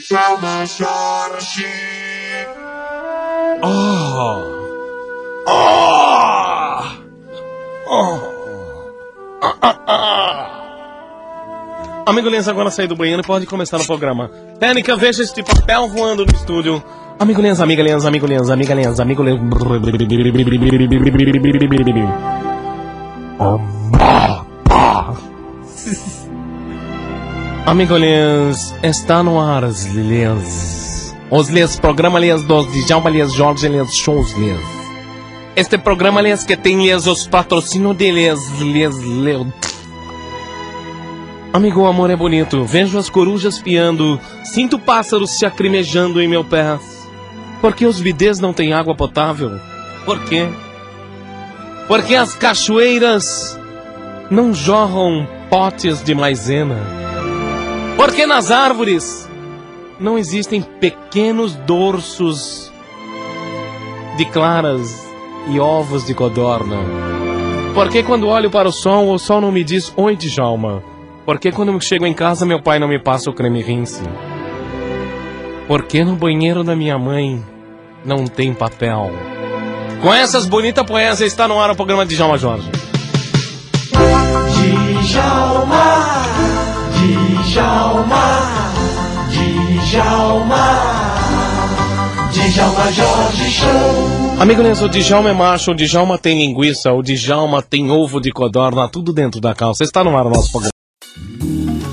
Chama Jorge. Oh. Oh. Oh. Ah, ah, ah. Amigo Lens, agora sair do banheiro e pode começar o programa. Técnica, veja este papel voando no estúdio. Amigo Lens, amiga Lens, amigo Lens, amiga Lens, amigo Lens. Amigo Lens, está no ar os Lens. Os Lens, programa Lens dos Djalma Lens, Jorge Lens, shows Lens. Este programa Lens que tem Lens os patrocínios de Lens, Lens, Lens. Amigo, o amor é bonito. Vejo as corujas piando, sinto pássaros se acrimejando em meu pé. Por que os bidês não têm água potável? Por quê? Porque as cachoeiras não jorram potes de maisena? Porque nas árvores não existem pequenos dorsos de claras e ovos de codorna? Porque quando olho para o sol, o sol não me diz oi, Djalma? Porque quando chego em casa, meu pai não me passa o creme rinse? Porque no banheiro da minha mãe não tem papel? Com essas bonitas poesias está no ar o programa Djalma Jorge. Djalma, Djalma Jorge Show. Amigo Lenço, o Djalma é macho, o Djalma tem linguiça, o Djalma tem ovo de codorna, tudo dentro da calça. Está no ar o nosso programa.